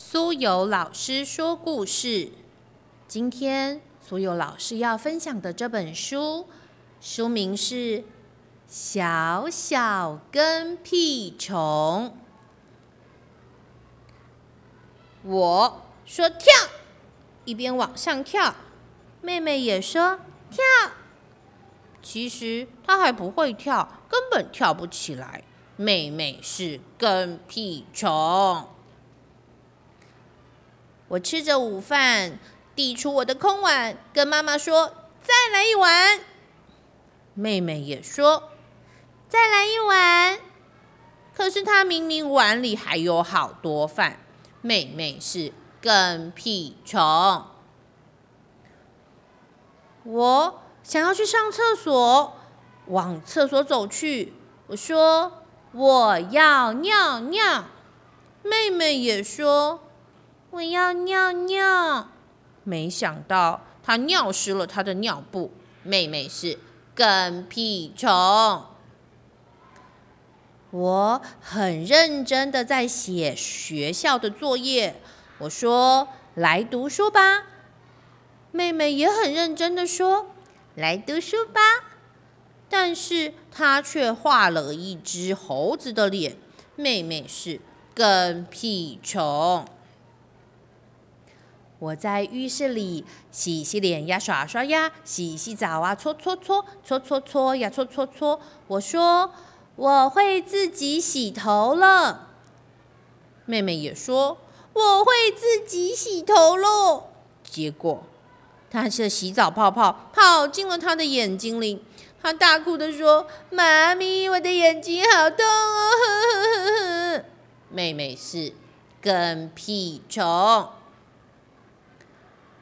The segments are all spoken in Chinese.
苏有老师说故事。今天苏有老师要分享的这本书，书名是《小小跟屁虫》。我说跳，一边往上跳，妹妹也说跳。其实她还不会跳，根本跳不起来。妹妹是跟屁虫。我吃着午饭，递出我的空碗，跟妈妈说：“再来一碗。”妹妹也说：“再来一碗。”可是她明明碗里还有好多饭。妹妹是跟屁虫。我想要去上厕所，往厕所走去。我说：“我要尿尿。”妹妹也说：“我要尿尿。”没想到他尿湿了他的尿布。妹妹是跟屁虫。我很认真的在写学校的作业。我说：“来读书吧。”妹妹也很认真的说：“来读书吧。”但是她却画了一只猴子的脸。妹妹是跟屁虫。我在浴室里洗洗脸呀，刷刷牙，洗洗澡啊，搓搓搓，搓搓搓呀，搓搓搓。我说。我会自己洗头了，妹妹也说我会自己洗头喽。结果，她的洗澡泡泡跑进了她的眼睛里，她大哭的说：“妈咪，我的眼睛好痛哦！”妹妹是跟屁虫。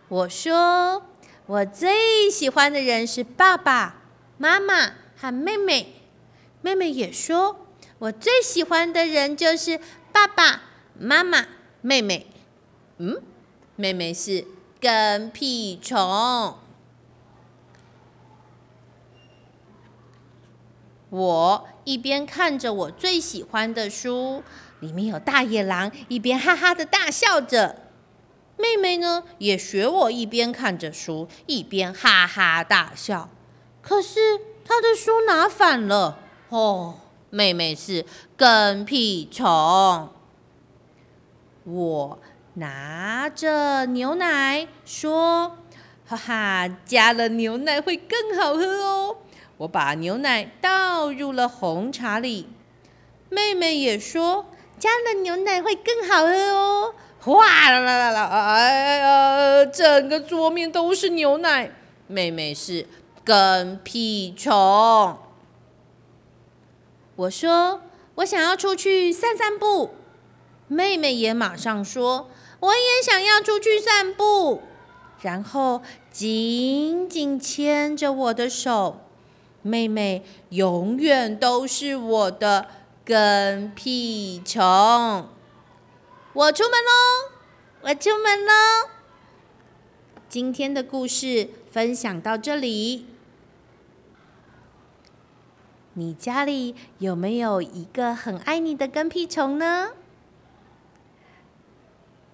我说我最喜欢的人是爸爸妈妈和妹妹。妹妹也说：“我最喜欢的人就是爸爸妈妈、妹妹。”嗯，妹妹是跟屁虫。我一边看着我最喜欢的书，里面有大野狼，一边哈哈的大笑着。妹妹呢，也学我一边看着书，一边哈哈大笑。可是她的书拿反了。哦，妹妹是跟屁虫。我拿着牛奶说：“哈哈，加了牛奶会更好喝哦。”我把牛奶倒入了红茶里。妹妹也说：“加了牛奶会更好喝哦。”哗啦啦啦啦！哎呀，整个桌面都是牛奶。妹妹是跟屁虫。我说：“我想要出去散散步。”妹妹也马上说：“我也想要出去散步。”然后紧紧牵着我的手。妹妹永远都是我的跟屁虫。我出门喽！我出门喽！今天的故事分享到这里。你家里有没有一个很爱你的跟屁虫呢？